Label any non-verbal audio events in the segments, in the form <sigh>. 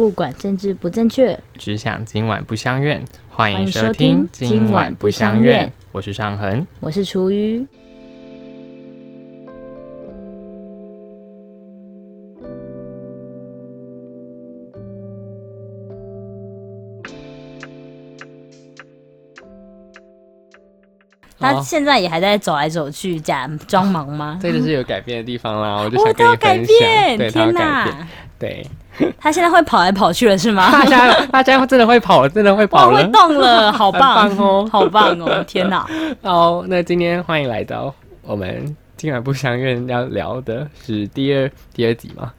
不管政治不正确，只想今晚不相怨。欢迎收收听听《今晚不相怨怨》，我是尚恒。我是厨余。他好现在也还在走来走去，假装忙吗？这就是有改变的地方啦，我就哦想跟你他要改分享。变，对，天改变。哪！对，<laughs> 他现在会跑来跑去了是吗？大家大家真的会跑了，真的会，跑了会。动了，好棒棒哦好棒哦！天哪，<laughs> 好，那今天欢迎来到我们今晚不相怨要聊的是第二第二集嘛？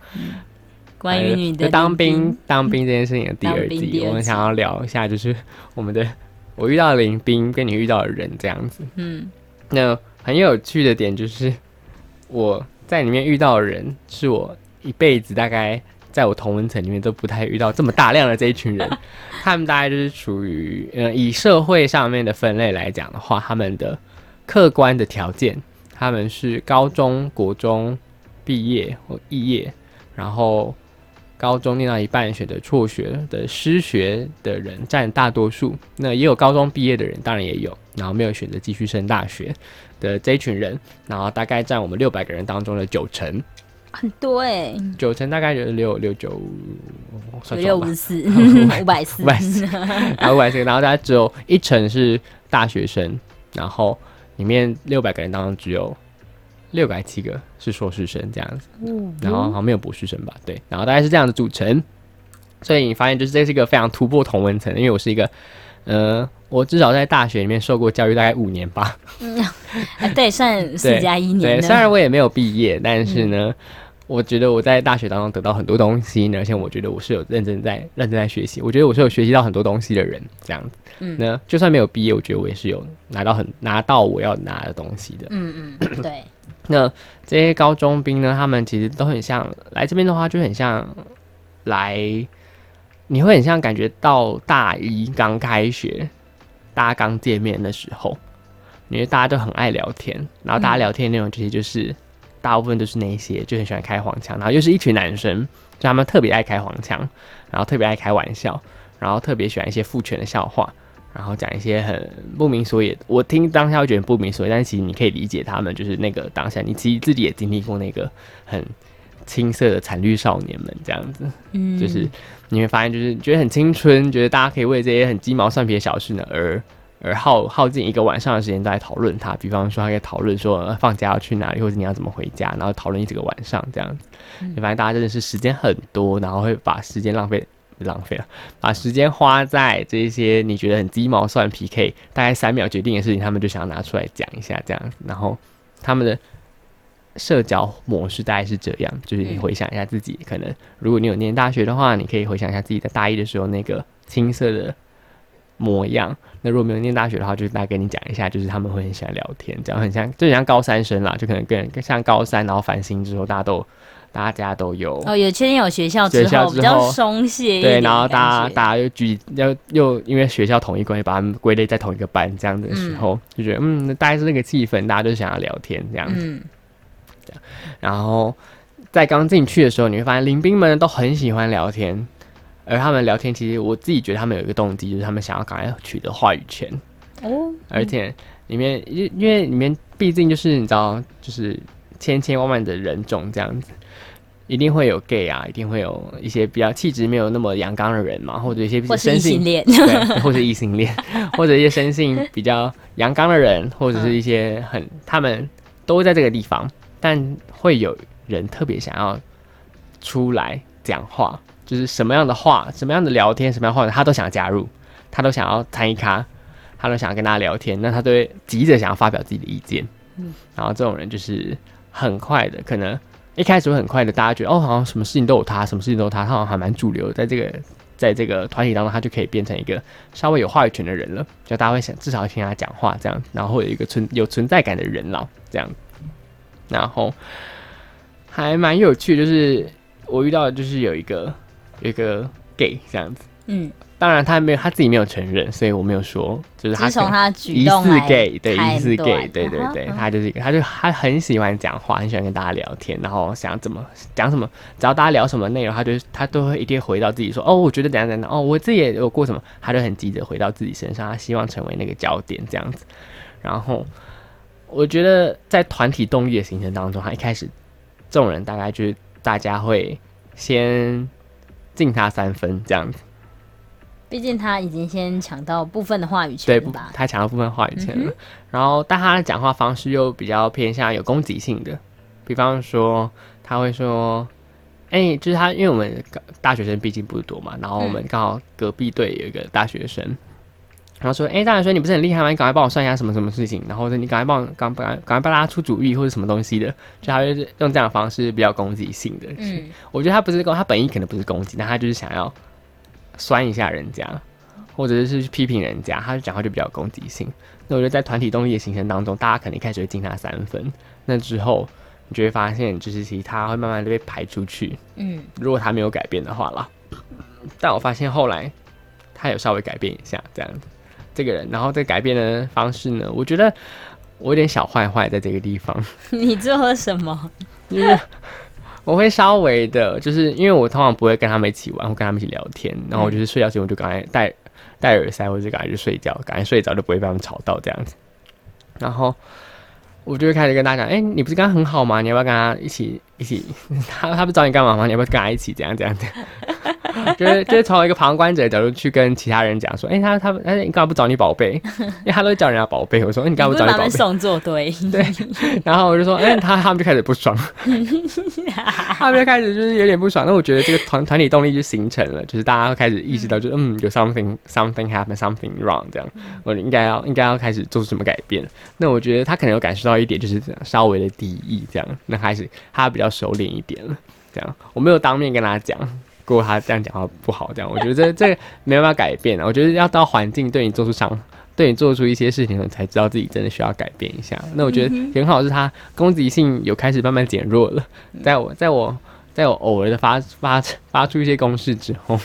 关于你的当兵当兵这件事情的第二集，我们想要聊一下，就是我们的我遇到的林兵跟你遇到的人这样子。嗯，那很有趣的点就是，我在里面遇到的人，是我一辈子大概在我同文层里面都不太遇到这么大量的这一群人。<laughs> 他们大概就是处于呃，以社会上面的分类来讲的话，他们的客观的条件，他们是高中国中毕业或肄业，然后。高中念到一半选择辍学的失学的人占大多数，那也有高中毕业的人，当然也有，然后没有选择继续升大学的这一群人，然后大概占我们六百个人当中的九成，很多哎，九成大概就是六六九，五六五十 <laughs> 四，五百四，五百四，然后五百四，然后大概只有一成是大学生，然后里面六百个人当中只有六百七个是硕士生这样子。嗯然后好像没有博士生吧，对，然后大概是这样的组成，所以你发现就是这是一个非常突破同文层，因为我是一个，呃，我至少在大学里面受过教育大概五年吧，嗯 <laughs> 对，算四加一年对，年虽然。我也没有毕业，但是呢，我觉得我在大学当中得到很多东西，而且我觉得我是有认真在认真在学习，我觉得我是有学习到很多东西的人，这样子，嗯。那就算没有毕业，我觉得我也是有拿到很拿到我要拿的东西的，嗯嗯，对，<clears throat> 那这些高中兵呢，他们其实都很像来这边的话，就很像来，你会很像感觉到大一刚开学，大家刚见面的时候，因为大家都很爱聊天，然后大家聊天内容其实就是、大部分都是那些就很喜欢开黄腔，然后又是一群男生，就他们特别爱开黄腔，然后特别爱开玩笑，然后特别喜欢一些父权的笑话。然后讲一些很不明所以，我听当下会觉得不明所以，但其实你可以理解他们，就是那个当下，你其实自己也经历过那个很青涩的惨绿少年们这样子，嗯，就是你会发现，就是觉得很青春，觉得大家可以为这些很鸡毛蒜皮的小事呢而而耗耗尽一个晚上的时间都在讨论它。比方说，他可以讨论说、呃放假要去哪里，或者你要怎么回家，然后讨论一整个晚上这样子。你发现大家真的是时间很多，然后会把时间浪费。浪费了，把时间花在这些你觉得很鸡毛蒜皮，可以大概三秒决定的事情，他们就想要拿出来讲一下这样子。然后他们的社交模式大概是这样，就是你回想一下自己，可能如果你有念大学的话，你可以回想一下自己在大一的时候那个青涩的模样。那如果没有念大学的话，就是大概跟你讲一下，就是他们会很喜欢聊天，这样很像，就很像高三生啦，就可能跟更像高三，然后繁星之后，大家都大家都有。哦，有确定有学校之后比较松懈一对，然后大家大家又聚又又因为学校统一关系，把他们归类在同一个班，这样的时候、就觉得嗯，大概是那个气氛，大家都想要聊天这样子。嗯然后在刚进去的时候，你会发现林兵们都很喜欢聊天，而他们聊天其实我自己觉得他们有一个动机，就是他们想要赶快取得话语权，哦，而且里面因因为里面毕竟就是你知道，就是千千万万的人种这样子。一定会有 gay 啊，一定会有一些比较气质没有那么阳刚的人嘛，或者一些或是生性异性恋，对，或者异性恋，<laughs> 或者一些生性比较阳刚的人，或者是一些很他们都在这个地方，但会有人特别想要出来讲话，就是什么样的话、什么样的聊天、什么样的话，他都想加入，他都想要参与咖，他都想要跟大家聊天，那他都会急着想要发表自己的意见。嗯然后这种人就是很快的，可能一开始会很快的，大家觉得哦，好像什么事情都有他，什么事情都有他，他好像还蛮主流的，在这个在这个团体当中，他就可以变成一个稍微有话语权的人了，就大家会想至少要听他讲话这样，然后会有一个存有存在感的人了这样，然后还蛮有趣，就是我遇到的就是有一个有一个 gay 这样子，嗯，当然他没有他自己没有承认，所以我没有说，就是他从他的举疑似 gay，对，疑似 gay，对对对，他就是一个，他就他很喜欢讲话，很喜欢跟大家聊天，然后想怎么讲什么，只要大家聊什么内容，他就他都会一定回到自己说，哦，我觉得怎样怎样，哦，我自己也有过什么，他就很急着回到自己身上，他希望成为那个焦点这样子。然后我觉得在团体动力的形成当中，他一开始众人大概就是大家会先敬他三分这样子。毕竟他已经先抢到部分的话语，权对吧？不他抢到部分话语权嗯了。然后，但他的讲话方式又比较偏向有攻击性的，比方说他会说：“哎、就是他，因为我们大大学生毕竟不多嘛，然后我们刚好隔壁队有一个大学生，然后说：哎、大学生你不是很厉害吗？你赶快帮我算一下什么什么事情，然后说，你赶快帮我赶赶赶快帮大家出主意或者什么东西的，就他是用这样的方式比较攻击性的。嗯，我觉得他不是攻，他本意可能不是攻击，但他就是想要酸一下人家，或者是批评人家，他就讲话就比较攻击性。那我觉得在团体动力的形成当中，大家可能一开始会敬他三分，那之后你就会发现，就是其实他会慢慢的被排出去。嗯，如果他没有改变的话啦，但我发现后来他有稍微改变一下这样子，这个人，然后这改变的方式呢，我觉得我有点小坏坏在这个地方。<laughs> <laughs> 你做了什么？因为 <laughs> 我会稍微的，就是因为我通常不会跟他们一起玩，或跟他们一起聊天，然后我就是睡觉前我就赶快戴戴耳塞，或者赶快去睡觉，赶快睡着就不会被他们吵到这样子。然后我就会开始跟大家讲，哎、你不是刚刚很好吗？你要不要跟他一起一起？<laughs> 他他不找你干嘛吗？你要不要跟他一起？怎样怎样怎样？<laughs> 就是就是从一个旁观者的角度去跟其他人讲说，哎、他他哎、你干嘛不找你宝贝？<laughs> 因为他都会叫人家宝贝。我说，哎、你干嘛不找你宝贝？送作堆？然后我就说，哎、他他们就开始不爽，他们就开始就是有点不爽。那我觉得这个团团体动力就形成了，就是大家会开始意识到就，嗯有 something something happen something wrong 这样，我应该要应该要开始做出什么改变。那我觉得他可能有感受到一点，就是这样稍微的敌意这样，那开始他比较熟练一点了。这样我没有当面跟他讲。过他这样讲话不好，这样我觉得这 <laughs> 这个没办法改变啊。我觉得要到环境对你做出伤，对你做出一些事情，你才知道自己真的需要改变一下。那我觉得很好，是他攻击性有开始慢慢减弱了。在我在我在我偶尔的发发发出一些攻势之后，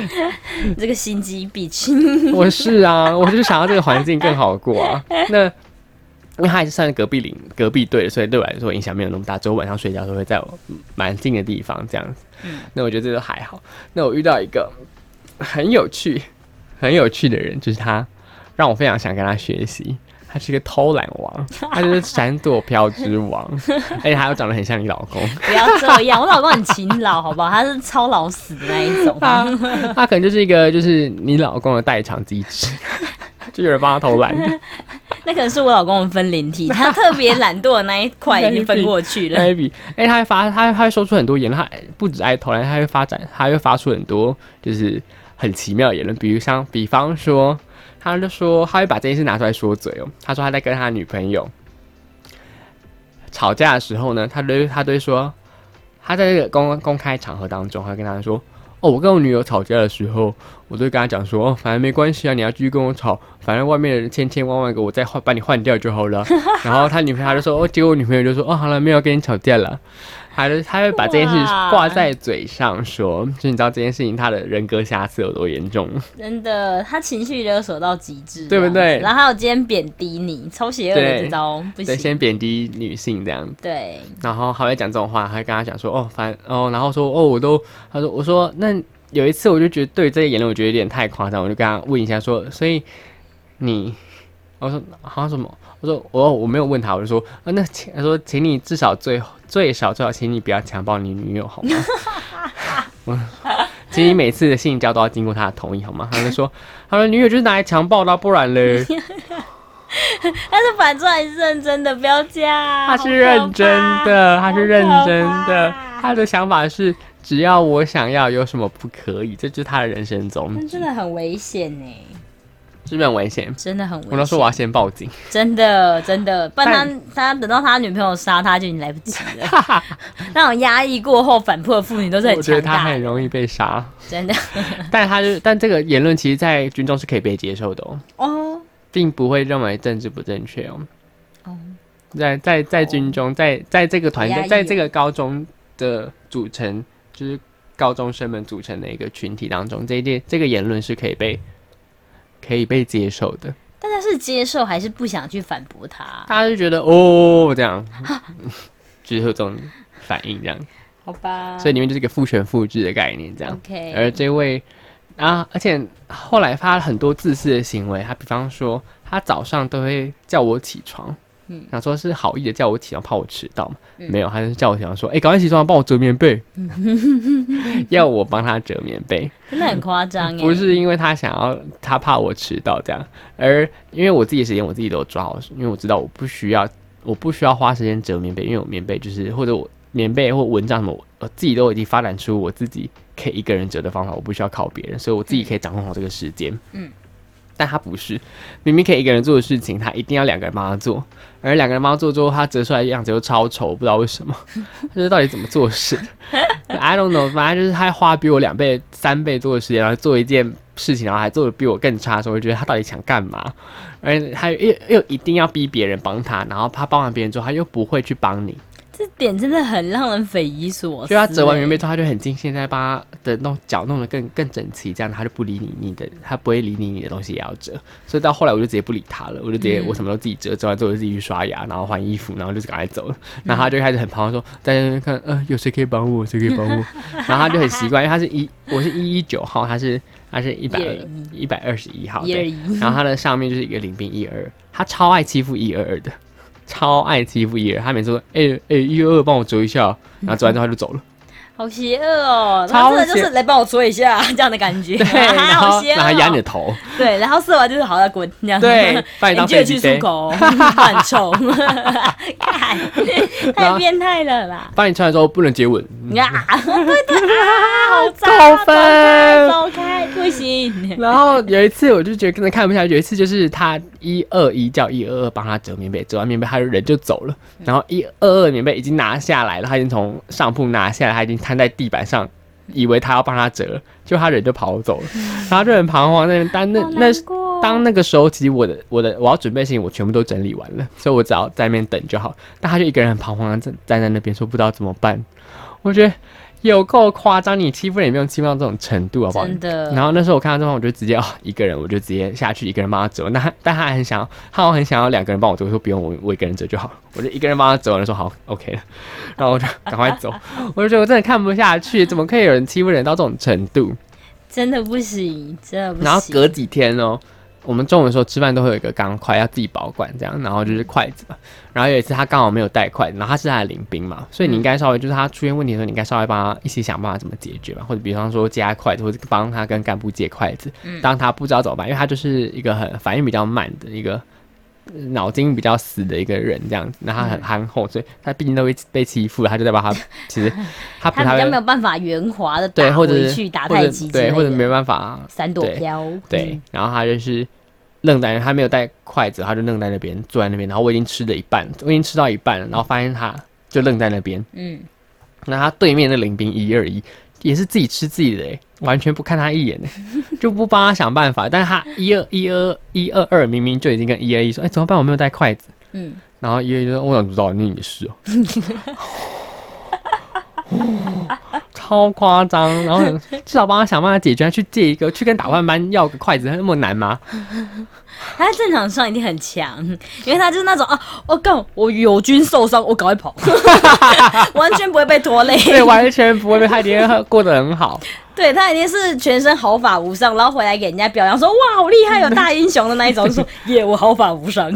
<laughs> 这个心机比亲。<laughs> 我是啊，我就是想要这个环境更好过啊。那因为他还是算是隔壁邻隔壁队的，所以对我来说影响没有那么大。只有晚上睡觉的时候会在我蛮近的地方这样子。那我觉得这都还好。那我遇到一个很有趣、很有趣的人，就是他，让我非常想跟他学习。他是一个偷懒王，<laughs> 他就是闪躲飘之王，<laughs> 而且他又长得很像你老公。不要这样，我老公很勤劳，好不好？他是超老死的那一种。<laughs> 他他可能就是一个就是你老公的代偿机制，就有人帮他偷懒。那可能是我老公的分灵体，他特别懒惰的那一块 <laughs> 已经分过去了。哎、他会发，他他会说出很多言论，他不止爱投篮，他会发展，他会发出很多就是很奇妙的言论，比如像，比方说，他就说他会把这件事拿出来说嘴哦，他说他在跟他女朋友吵架的时候呢，他都他都会说，他在这个公公开场合当中，他会跟他说。哦，我跟我女友吵架的时候，我就跟她讲说，哦，反正没关系啊，你要继续跟我吵，反正外面的人千千万万个，我再换把你换掉就好了。<laughs> 然后他女朋友他就说，哦，结果我女朋友就说，哦，好了，没有跟你吵架了。他就他会把这件事哇挂在嘴上说，就你知道这件事情他的人格瑕疵有多严重。真的，他情绪勒索到极致，<laughs> 对不对然后还有今天贬低你，超邪恶的对这招，不对，行。先贬低女性这样子，对，然后还会讲这种话，还会跟他讲说，哦，反哦，然后说，哦，我都，他说，我说，那有一次我就觉得对这个言论我觉得有点太夸张，我就跟他问一下说，所以你，我说好像什么，我说我我没有问他，我就说，啊、那请他说，请你至少最最少最少，请你不要强暴你女友好吗？<laughs> 我请你每次的性交都要经过他的同意好吗？他就说，他说女友就是拿来强暴的啊，不然嘞。<laughs> 但是反正还是认真的，不要这样。他是认真的，他是认真的，他的想法是只要我想要，有什么不可以？这就是他的人生宗旨，那真的很危险呢，是不是很危险？真的很危险。我都说我要先报警，真的真的，不然他他等到他女朋友杀他就已经来不及了。<laughs> 那种压抑过后反扑的妇女都是很我觉得他很容易被杀。真的 <laughs> 但他就但这个言论其实，在军中是可以被接受的哦，哦并不会认为政治不正确哦。哦，在在在军中，在在这个团队，在这个高中的组成，就是高中生们组成的一个群体当中，这一点这个言论是可以被可以被接受的。大家是接受还是不想去反驳他？大家就觉得哦，这样，<laughs> 就是有这种反应这样，好吧，所以里面就是一个父权复制的概念这样。OK，而这位啊，而且后来发了很多自私的行为，他比方说，他早上都会叫我起床，嗯。想说是好意的叫我起床，怕我迟到嘛，嗯。没有，他就是叫我起床说，哎、赶快起床，帮我折棉被，<laughs> 要我帮他折棉被，真的很夸张耶，不是因为他想要，他怕我迟到这样，而因为我自己的时间我自己都有抓好，因为我知道我不需要，我不需要花时间折棉被，因为我棉被就是或者我棉被或蚊帐什么，我我自己都已经发展出我自己可以一个人折的方法，我不需要靠别人，所以我自己可以掌控好这个时间。嗯，但他不是，明明可以一个人做的事情，他一定要两个人帮他做，而两个人帮他做之后，他折出来的样子又超丑，不知道为什么，他 <laughs> 这到底怎么做事？I don't know，反正就是他花比我两倍、三倍多的时间，然后做一件事情，然后还做的比我更差的时候，我就觉得他到底想干嘛？而且他又又一定要逼别人帮他，然后他帮完别人之后，他又不会去帮你。这点真的很让人匪夷所思。就他折完棉被之后，他就很尽心在把他的弄脚弄得更更整齐，这样他就不理你，你的他不会理你，你的东西也要折。所以到后来我就直接不理他了，我就直接、嗯我什么都自己折，折完之后我就自己去刷牙，然后换衣服，然后就赶快走了。然后他就开始很彷徨说，在那边看，呃，有谁可以帮我？谁可以帮我？<laughs> 然后他就很习惯，因为他是一我是一一九号，他是他是一百一百二十一号，然后他的上面就是一个林兵一二，他超爱欺负一二二的，超爱欺负伊尔。他每次说，哎、哎一二二帮我啄一下，<laughs> 然后啄完之后他就走了。好邪恶哦！超他真的就是来帮我啄一下这样的感觉，<laughs> 对，<laughs> 然后好邪恶哦。然后压你的头，<laughs> 对，然后射完就是好了滚这样。对，<laughs> 把你当飞机飞，漱口，<laughs> 很臭，看太变态了啦！帮你穿的时候不能接吻，啊，对对啊，好脏扣啊，分。走开，不行。然后有一次我就觉得真的看不下去，有一次就是他一二一叫一二二帮他折棉被，折完棉被他的人就走了，然后一二二棉被已经拿下来了，他已经从上铺拿下来，他已经摊在地板上，以为他要帮他折，就他人就跑走了，然后就很彷徨那边，但那那当那个时候，其实我的我的我要准备的事情我全部都整理完了，所以我只要在那边等就好。但他就一个人很彷徨的站站在那边，说不知道怎么办。我觉得有够夸张，你欺负人也没有欺负到这种程度，好不好？真的。然后那时候我看到这种，我就直接哦，一个人我就直接下去，一个人帮他折。那他但他很想要，他很想要两个人帮我折，我说不用，我我一个人折就好。我就一个人帮他折完了，说好 OK 了，然后我就赶快走。<laughs> 我就觉得我真的看不下去，怎么可以有人欺负人到这种程度？真的不行，真的不行。然后隔几天哦，我们中午的时候吃饭都会有一个钢筷要自己保管这样，然后就是筷子嘛。然后有一次他刚好没有带筷子，然后他是他的领兵嘛，所以你应该稍微就是他出现问题的时候，你应该稍微帮他一起想办法怎么解决吧，或者比方说借他筷子，或者帮他跟干部借筷子。嗯当他不知道怎么办，因为他就是一个很反应比较慢的一个。呃脑筋比较死的一个人，这样子，那他很憨厚，所以他毕竟都被被欺负了，他就在帮他。<laughs> 其实他比较没有办法圆滑的对，或者是去，打太极对，或者没办法闪躲飘。对嗯，，然后他就是愣在那，他没有带筷子，他就愣在那边，坐在那边。然后我已经吃了一半，我已经吃到一半了，然后发现他就愣在那边。嗯，那他对面的林兵一二一也是自己吃自己的、欸，完全不看他一眼、欸，<laughs> 就不帮他想办法。但是他一二一二一二二明明就已经跟一二一说，哎、怎么办？我没有带筷子。嗯，然后一二一说，我想知道，那你的事哦、超夸张，然后 <laughs> 至少帮他想办法解决，去借一个，去跟打饭班要个筷子，那么难吗？<laughs> 他在战场上一定很强，因为他就是那种啊，我、干，我友军受伤，我赶快跑，<laughs> 完全不会被拖累。对，完全不会被他一定过得很好。对他一定是全身毫发无伤，然后回来给人家表扬说哇好厉害，有大英雄的那一种，就说耶我毫发无伤。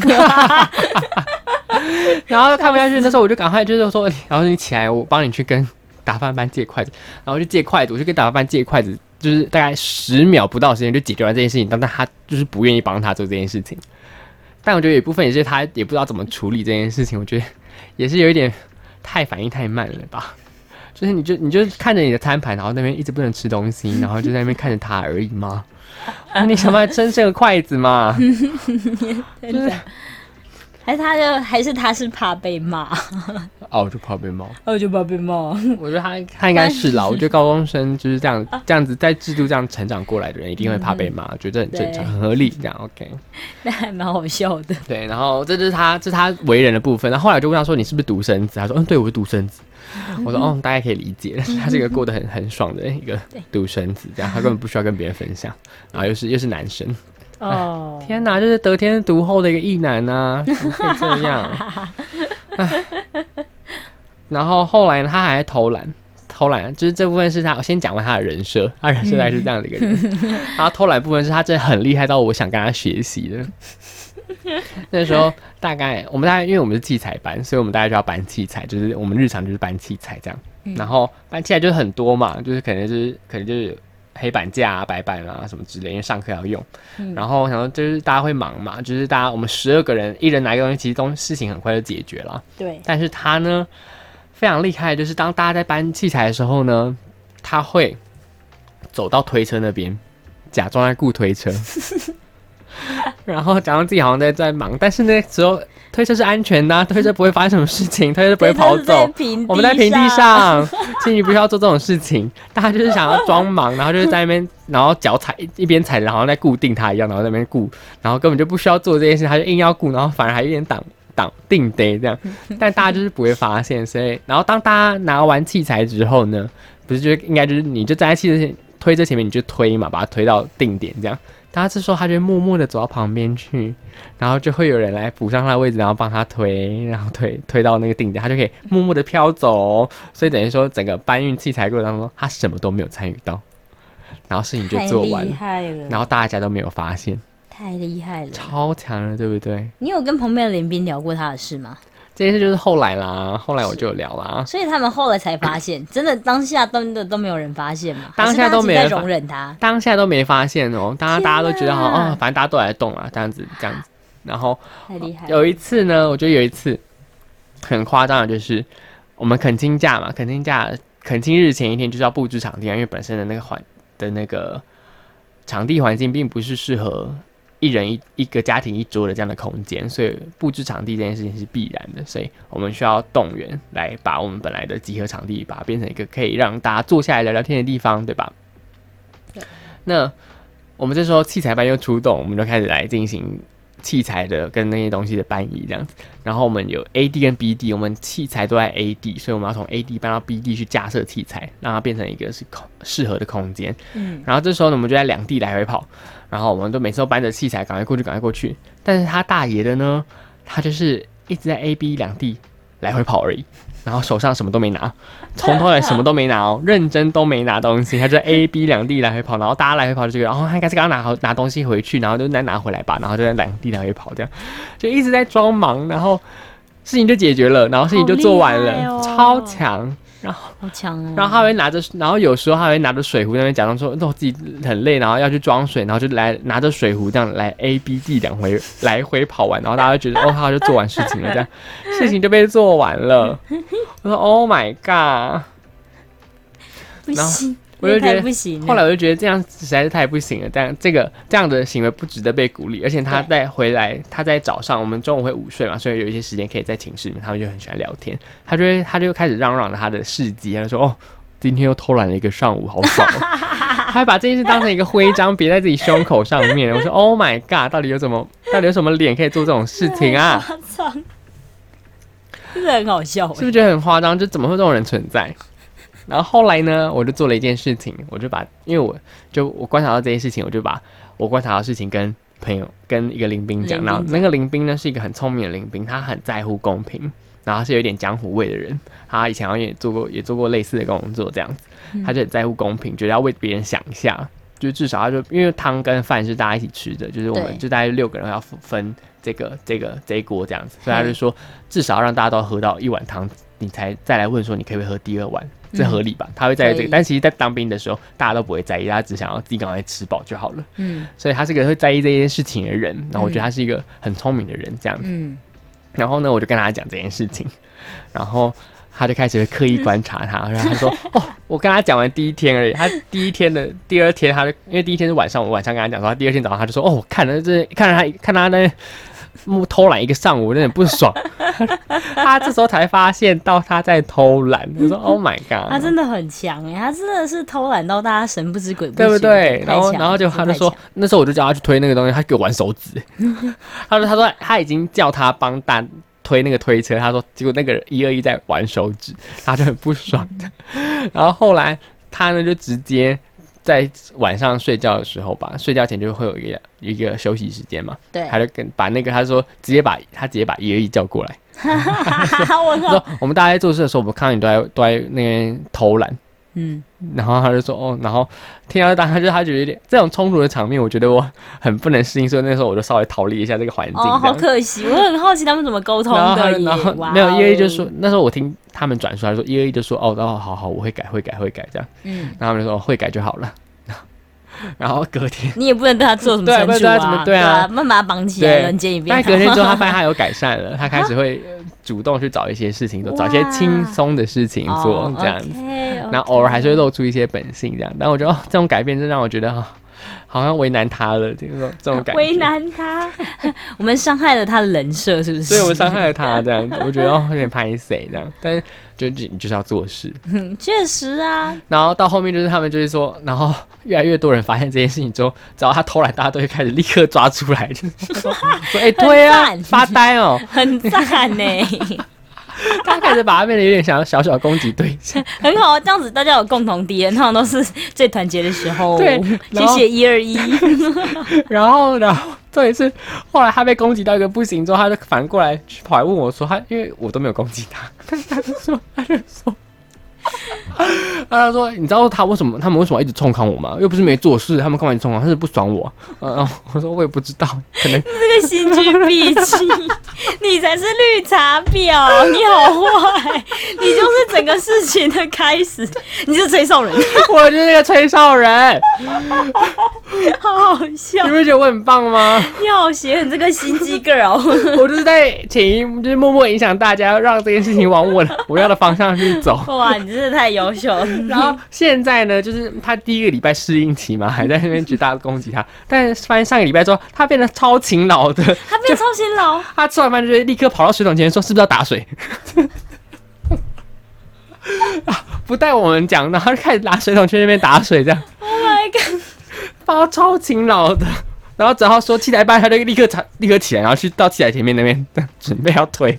然后看不下去，那时候我就赶快就是说，然后你起来，我帮你去跟打饭班借筷子，然后就借筷子，我就跟打饭班借筷子，就是大概十秒不到时间就解决完这件事情，但但他就是不愿意帮他做这件事情。但我觉得有一部分也是他也不知道怎么处理这件事情，我觉得也是有一点太反应太慢了吧。就是你就你就看着你的餐盘，然后那边一直不能吃东西，然后就在那边看着他而已吗？那 <laughs> 你想办法伸这个筷子嘛？<laughs> 真的还是他就还是他是怕被骂，<laughs> 哦，我就怕被骂。我就怕被骂。我觉得他他应该是啦。我觉得高中生就是这样这样子在制度这样成长过来的人，一定会怕被骂，觉得很正常、很合理。这样 OK。那还蛮好笑的。对，然后这就是他这是他为人的部分。然后后来我就问他说：“你是不是独生子？”他说：“嗯，对，我是独生子。” <laughs> 我说：“哦，大家可以理解但是，他是一个过得很很爽的一个独生子，这样他根本不需要跟别人分享，然后又是又是男生。哦，天哪，就是得天独厚的一个异男呐、怎么可以这样？<laughs> 然后后来呢，他还偷懒，偷懒就是这部分是他我先讲完他的人设，他人设大概是这样的一个人，<laughs> 然后偷懒部分是他真的很厉害到我想跟他学习的。那时候大概我们大概因为我们是器材班，所以我们大概就要搬器材，就是我们日常就是搬器材这样。然后搬器材就是很多嘛，就是可能就是可能就是黑板架啊、白板啊什么之类，因为上课要用。然后我想说就是大家会忙嘛，就是大家我们十二个人一人拿一个东西，其实东事情很快就解决了。对，但是他呢非常厉害，就是当大家在搬器材的时候呢，他会走到推车那边，假装在雇推车，<laughs> 然后假装自己好像在在忙，但是那时候推车是安全的啊、<laughs> 推车不会发生什么事情，推车不会跑走。我们在平地，上，请你不需要做这种事情。<laughs> 大家就是想要装忙，然后就是在那边，然后脚踩一边踩着，好像在固定它一样，然后在那边固，然后根本就不需要做这件事，他就硬要固，然后反而还有点挡挡定得这样。<laughs> 但大家就是不会发现，所以然后当大家拿完器材之后呢，不是就应该就是你就站在器材前推在前面，你就推嘛，把它推到定点这样。大家这时候他就默默的走到旁边去，然后就会有人来补上他的位置，然后帮他推，然后推推到那个定点，他就可以默默的飘走。所以等于说整个搬运器材过程当中，他什么都没有参与到，然后事情就做完了，然后大家都没有发现，太厉害了。超强了，对不对？你有跟旁边的林斌聊过他的事吗？这件事就是后来啦，后来我就有聊啦。所以他们后来才发现，真的当下真的都没有人发现嘛？当下都没人容忍他。当下都没发现哦，大家大家都觉得好哦，反正大家都来动啊，这样子这样子。然后太厉害了！有一次呢，我觉得有一次很夸张的，就是我们恳亲假嘛，恳亲假恳亲日前一天就是要布置场地啊，因为本身的那个环的那个场地环境并不是适合一人一一个家庭一桌的这样的空间，所以布置场地这件事情是必然的，所以我们需要动员来把我们本来的集合场地，把它变成一个可以让大家坐下来聊聊天的地方，对吧？那我们这时候器材班又出动，我们就开始来进行器材的跟那些东西的搬移这样子。然后我们有 A D 跟 B D，我们器材都在 A D，所以我们要从 A D 搬到 B D 去架设器材，让它变成一个是空适合的空间。嗯，然后这时候呢，我们就在两地来回跑，然后我们都每次都搬着器材赶快过去，赶快过去。但是他大爷的呢，他就是一直在 A B 两地来回跑而已，然后手上什么都没拿，从头来什么都没拿哦，认真都没拿东西，他就在 <laughs> A B 两地来回跑，然后大家来回跑就觉得，然后他应该是刚刚拿好拿东西回去，然后就再拿回来吧，然后就在两地来回跑，这样就一直在装忙，然后事情就解决了，然后事情就做完了，超强。然后好强哦！然后他会拿着，然后有时候他会拿着水壶在那边假装说，那我自己很累，然后要去装水，然后就来拿着水壶这样来 A B D 两回来回跑完，然后大家就觉得哦，他就做完事情了，这样 <laughs> 事情就被做完了。我说 Oh my god！然后 <laughs> 不行，我就觉得不行了。后来我就觉得这样实在是太不行了，这样这个这样的行为不值得被鼓励，而且他在回来，他在早上我们中午会午睡嘛，所以有一些时间可以在寝室里面，他们就很喜欢聊天，他就会他就开始嚷嚷着他的事迹，他就说哦。今天又偷懒了一个上午，好爽、哦！<laughs> 他还把这件事当成一个徽章别在自己胸口上面。我说：“Oh my god！到底有什么？到底有什么脸可以做这种事情啊？<laughs> <laughs> 真的很好笑是不是觉得很夸张？就怎么会有这种人存在？”然后后来呢，我就做了一件事情，我就把，因为我就我观察到这件事情，我就把我观察到的事情跟朋友跟一个林兵讲，然后那个林兵呢是一个很聪明的林兵，他很在乎公平，然后是有点江湖味的人，他以前好像也做过也做过类似的工作这样子，他就很在乎公平，觉得要为别人想一下，就至少他就因为汤跟饭是大家一起吃的，就是我们就大概六个人要分这个这个这一锅这样子，所以他就说至少让大家都喝到一碗汤，你才再来问说你可不可以喝第二碗，这合理吧？他会在意这个，但其实，在当兵的时候，大家都不会在意，大家只想要自己赶快吃饱就好了。嗯。所以他是个会在意这件事情的人，然后我觉得他是一个很聪明的人，这样。子。嗯，然后呢，我就跟他讲这件事情，<laughs> 然后他就开始会刻意观察他，<laughs> 然后他说：“哦，我跟他讲完第一天而已，他第一天的第二天，他就因为第一天是晚上，我晚上跟他讲说，他第二天早上他就说：哦，我看了这看了他看他那偷懒一个上午，有点不爽。<laughs> 他这时候才发现到他在偷懒，他说：<laughs> “Oh my god！” 他真的很强哎，他真的是偷懒到大家神不知鬼不觉对不对？然后然后就他就说，那时候我就叫他去推那个东西，他给我玩手指。<laughs> 他说他说他已经叫他帮大推那个推车，他说结果那个一二一在玩手指，他就很不爽。然后后来他呢就直接。在晚上睡觉的时候吧，睡觉前就会有一个一个休息时间嘛。对，他就跟把那个他说直接把他直接把一二一叫过来。<laughs> 我说我们大家在做事的时候，我们看到你都在都在那边偷懒。嗯，然后他就说哦，然后听到当他就他觉得有点这种冲突的场面，我觉得我很不能适应，所以那时候我就稍微逃离一下这个环境。哦，好可惜，我很好奇他们怎么沟通的。然后没有一二一就说那时候我听他们转述来说一二一就说哦，然后好好我会改会改会改这样。嗯，然后他们就说会改就好了。然后隔天你也不能对他做什么惩处啊，对啊，慢慢把他绑起来，人间一遍。但隔天之后，他发现他有改善了，他开始会 <laughs> 主动去找一些事情做，找一些轻松的事情做，这样子。然后偶尔还是会露出一些本性，这样。但我觉得这种改变，真让我觉得哈。好像为难他了，这种 <laughs> 这种感觉。为难他，<laughs> 我们伤害了他的人设，是不是？所以我们伤害了他，这样子，我觉得有点拍谁这样。但是就你就是要做事，<laughs> 确实啊。然后到后面就是他们就是说，然后越来越多人发现这件事情之后，只要他偷懒，大家都会开始立刻抓出来，就是说哎对啊，发呆哦，很赞呢。<laughs> 他开始把他变得有点像小小攻击对象，<laughs> 很好啊，这样子大家有共同敌人，通常都是最团结的时候。<laughs> 对，谢谢一二一。然后，然后这一次，后来他被攻击到一个不行之后，他就反过来跑来问我说：“他因为我都没有攻击他，但是他就说，他就说。” <laughs> 他说：“你知道他为什么？他们为什么一直冲康我吗？又不是没做事，他们干嘛冲康？他是不爽我。”嗯，<laughs> 我说：“我也不知道，可能这个心机必气，你才是绿茶婊，你好坏，你就是整个事情的开始，你是吹哨人，<laughs> 我就是那个吹哨人，好好笑。你不觉得我很棒吗？你好邪你这个心机 girl，我就是在潜移就是默默影响大家，让这件事情往我我要的方向去走。哇，你真的太优秀了。<laughs> 然后现在呢，就是他第一个礼拜适应期嘛，还在那边觉得大家攻击他，<laughs> 但是发现上个礼拜之后，他变得超勤劳的。他变超勤劳，他吃完饭就立刻跑到水桶前说：“是不是要打水？” <laughs> 不带我们讲，然后就开始拿水桶去那边打水，这样。Oh my god！他超勤劳的，然后只要说器材班，他就立刻立刻起来，然后去到七台前面那边准备要推。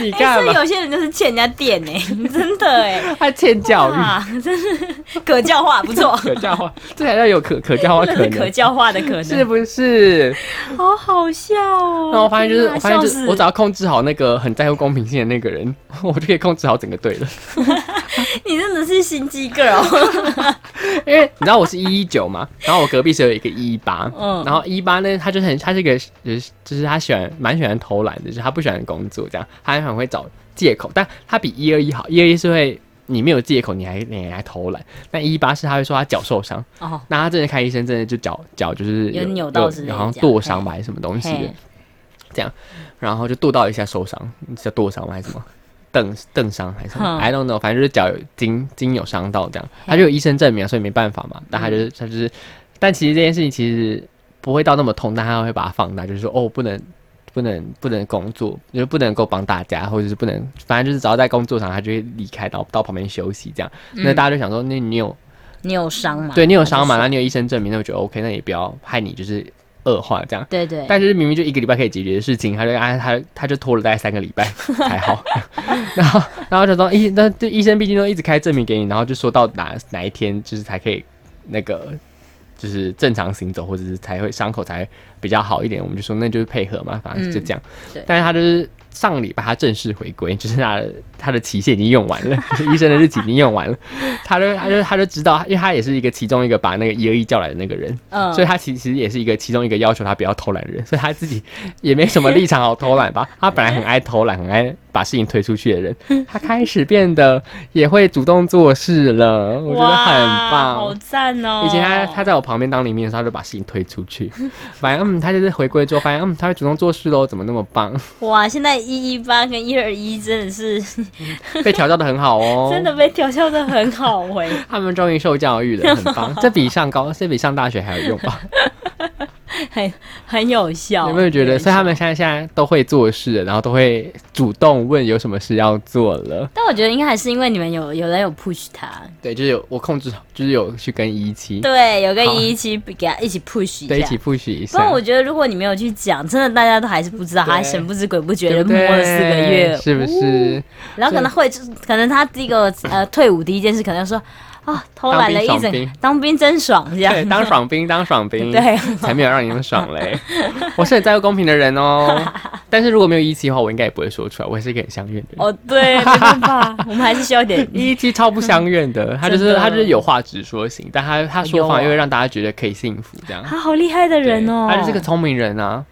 你看，有些人就是欠人家电呢，<laughs> 真的哎，他欠教育，真是可教化，不错，<laughs> 可教化，这还要有可可教化可能，<laughs> 可教化的可能，是不是？好好笑哦。那我发现就是，我发现就是，我只要控制好那个很在乎公平性的那个人，我就可以控制好整个队了。<laughs> 你真的是心机 girl，<laughs> 因为你知道我是一一九嘛，然后我隔壁是有一个一一八，嗯，然后一八呢，他就很，他是一个就是就是他喜欢蛮喜欢偷懒的，就是他不喜欢工作这样，他很会找借口，但他比一二一好，一二一是会你没有借口，你还你还偷懒，但一八是他会说他脚受伤，哦，那他真的看医生，真的就脚脚就是有扭到，好像剁伤吧还是什么东西的，这样，然后就剁到一下受伤，叫剁伤吗？还是什么？蹬蹬伤还是什么？I don't know，反正就是脚有筋筋有伤到这样，他就有医生证明，所以没办法嘛。但他就是他就是，但其实这件事情其实不会到那么痛，但他会把它放大，就是说哦，不能不能不能工作，就是不能够帮大家，或者是不能，反正就是只要在工作上，他就会离开到到旁边休息这样。那大家就想说，那你有你有伤吗？对你有伤嘛？那你有医生证明，那我觉得 OK，那也不要害你，就是。恶化这样，对对，但是明明就一个礼拜可以解决的事情，他就啊他他就拖了大概三个礼拜才好，<laughs> 然后然后就说医那这医生毕竟都一直开证明给你，然后就说到哪哪一天就是才可以那个就是正常行走，或者是才会伤口才比较好一点，我们就说那就是配合嘛，反正就这样，但是他就是。上礼拜他正式回归，<laughs> 就是他他的期限已经用完了，<laughs> 医生的日期已经用完了，他就他就他就知道，因为他也是一个其中一个把那个一二一叫来的那个人，嗯，所以他其实也是一个其中一个要求他不要偷懒的人，所以他自己也没什么立场好偷懒吧，<laughs> 他本来很爱偷懒，很爱。把事情推出去的人，他开始变得也会主动做事了，我觉得很棒，好赞哦！以前他他在我旁边当里面的时候，他就把事情推出去，反正嗯，他就是回归之后，发现嗯，他会主动做事喽，怎么那么棒？<laughs> 哇，现在一一八跟一二一真的是 <laughs> 被调教的很好哦，<laughs> 真的被调教的很好喂，他们终于受教育了，很棒，这比上高，这比上大学还有用吧？<laughs> 很很有效。有没有觉得？所以他们效现在现在都会做事，然后都会主动问有什么事要做了。但我觉得应该还是因为你们有有人有 push 他，对，就是有我控制，就是有去跟一期，对，有个好一期给他一起 push 一对，一起。push 一下不然。我觉得，如果你没有去讲，真的大家都还是不知道，对他神不知鬼不觉的摸了四个月，是不是？然后可能会，就是可能他第一个呃退伍第一件事，可能说啊偷懒了一整当兵兵当兵真爽这样。对，当爽兵，当爽兵，<laughs> 对，才没有让你们爽嘞。<laughs> 我是很在乎公平的人哦，<laughs> 但是如果没有一期的话，我应该也不会说出来。我也是一个很相怨的人。哦，对，没办法，我们还是需要一点一期超不相怨的，他就是他就是有话直说型，但他他说有啊法又会让大家觉得可以幸福这样。他好厉害的人哦，他就是个聪明人啊，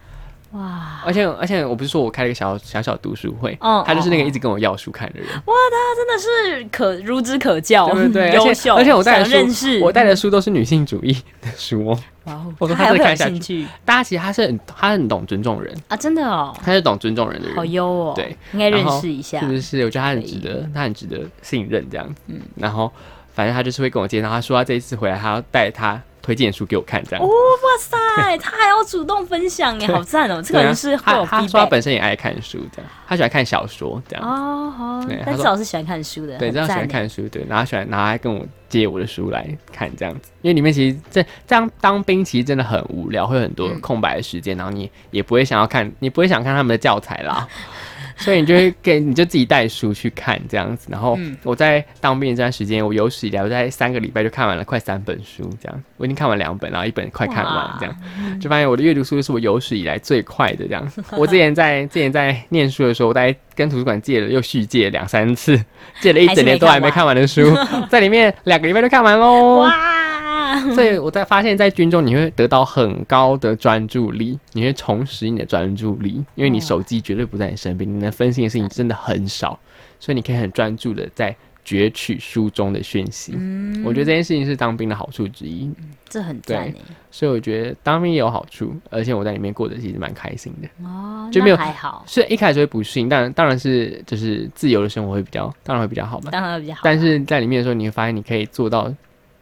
哇，而且而且我不是说我开了一个小小小读书会，哦他就是那个一直跟我要书看的人，哇，他真的是可孺子可教，对优秀，而且我带的想认我带的书都是女性主义的书哦。哇哦，我说他还会有他会看下兴趣？大家其实他是很他很懂尊重人，啊，真的哦，他是懂尊重人的人。好，优哦，对，应该认识一下。是，不是？我觉得他很值得，他很值得信任这样子。嗯。然后反正他就是会跟我介绍，他说他这一次回来，他要带他推荐的书给我看这样哦。哇塞，他还要主动分享耶，好赞哦！这个人是会有他他说他本身也爱看书，这样他喜欢看小说这样。哦，好但说至少是喜欢看书的，对，很这样喜欢看书，对，然后喜欢拿来跟我借我的书来看这样子，因为里面其实这这样当兵其实真的很无聊，会有很多嗯空白的时间，然后你也不会想要看，你不会想看他们的教材啦，<laughs> <laughs> 所以你就会给你就自己带书去看这样子。然后嗯我在当兵的这段时间，我有史以来我在三个礼拜就看完了快三本书，这样我已经看完两本，然后一本快看完这样，就发现我的阅读速度是我有史以来最快的这样。<laughs> 我之前在之前在念书的时候，我大概跟图书馆借了又续借了两三次，借了一整年都还没看完的书，在里面两个礼拜就看完喽。哇，所以我在发现，在军中你会得到很高的专注力，你会重拾你的专注力，因为你手机绝对不在你身边，你能分心的事情真的很少，所以你可以很专注的在攫取书中的讯息。嗯我觉得这件事情是当兵的好处之一，这很赞耶所以我觉得当兵也有好处，而且我在里面过得其实蛮开心的。哦，就没有还好，虽然一开始会不适应，但当然是就是自由的生活会比较，当然会比较好嘛。当然会比较好，但是在里面的时候，你会发现你可以做到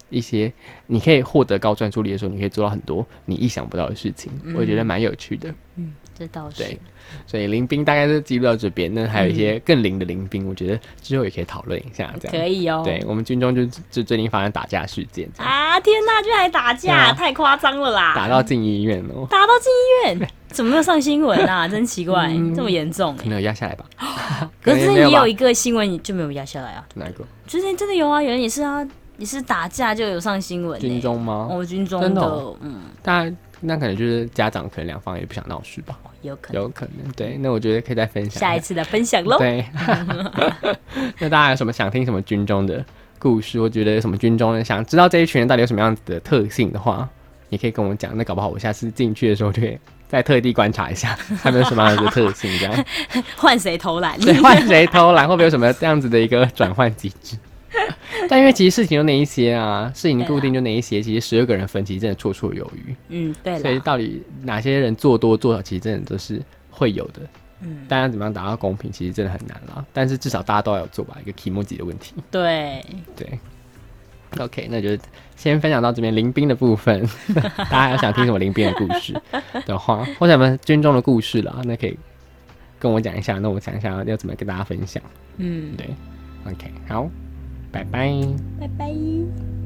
一些，你可以获得高专注力的时候，你可以做到很多你意想不到的事情，嗯我觉得蛮有趣的。嗯这倒是对所以林兵大概是记录到这边，那还有一些更灵的临兵，我觉得之后也可以讨论一下，这样。可以哦。对我们军中就就最近发生打架事件，啊，天呐，居然还打架，啊太夸张了啦！打到进医院哦，打到进医院，<laughs> 怎么没有上新闻啊？<laughs> 真奇怪，嗯这么严重可能有压下来吧？可是你有吧也有一个新闻就没有压下来啊，哪一个？之前真的有啊，有人也是啊，也是打架就有上新闻、欸。军中吗？哦，军中的，嗯，大家那可能就是家长可能两方也不想闹事吧，有可能。有可能。对，那我觉得可以再分享下一次的分享喽。对，<laughs> 那大家有什么想听什么军中的故事？我觉得有什么军中的想知道这一群人到底有什么样子的特性的话，也可以跟我讲。那搞不好我下次进去的时候就会再特地观察一下 <laughs> 他们有什么样子的特性，这样 <laughs> 换谁偷懒？对换谁偷懒，会不会有什么这样子的一个转换机制？<laughs> 但因为其实事情就那一些啊，事情固定就那一些，其实十二个人分，其实真的绰绰有余。嗯，对，所以到底哪些人做多做少，其实真的都是会有的。嗯，大家怎么样达到公平，其实真的很难啦。但是至少大家都要有做吧，一个 o j i 的问题。对，对，OK，那就先分享到这边林兵的部分。大家要想听什么林兵的故事的话，或者我们军中的故事啦，那可以跟我讲一下。那我想一下要怎么跟大家分享。嗯，对，OK，好，拜拜。拜拜。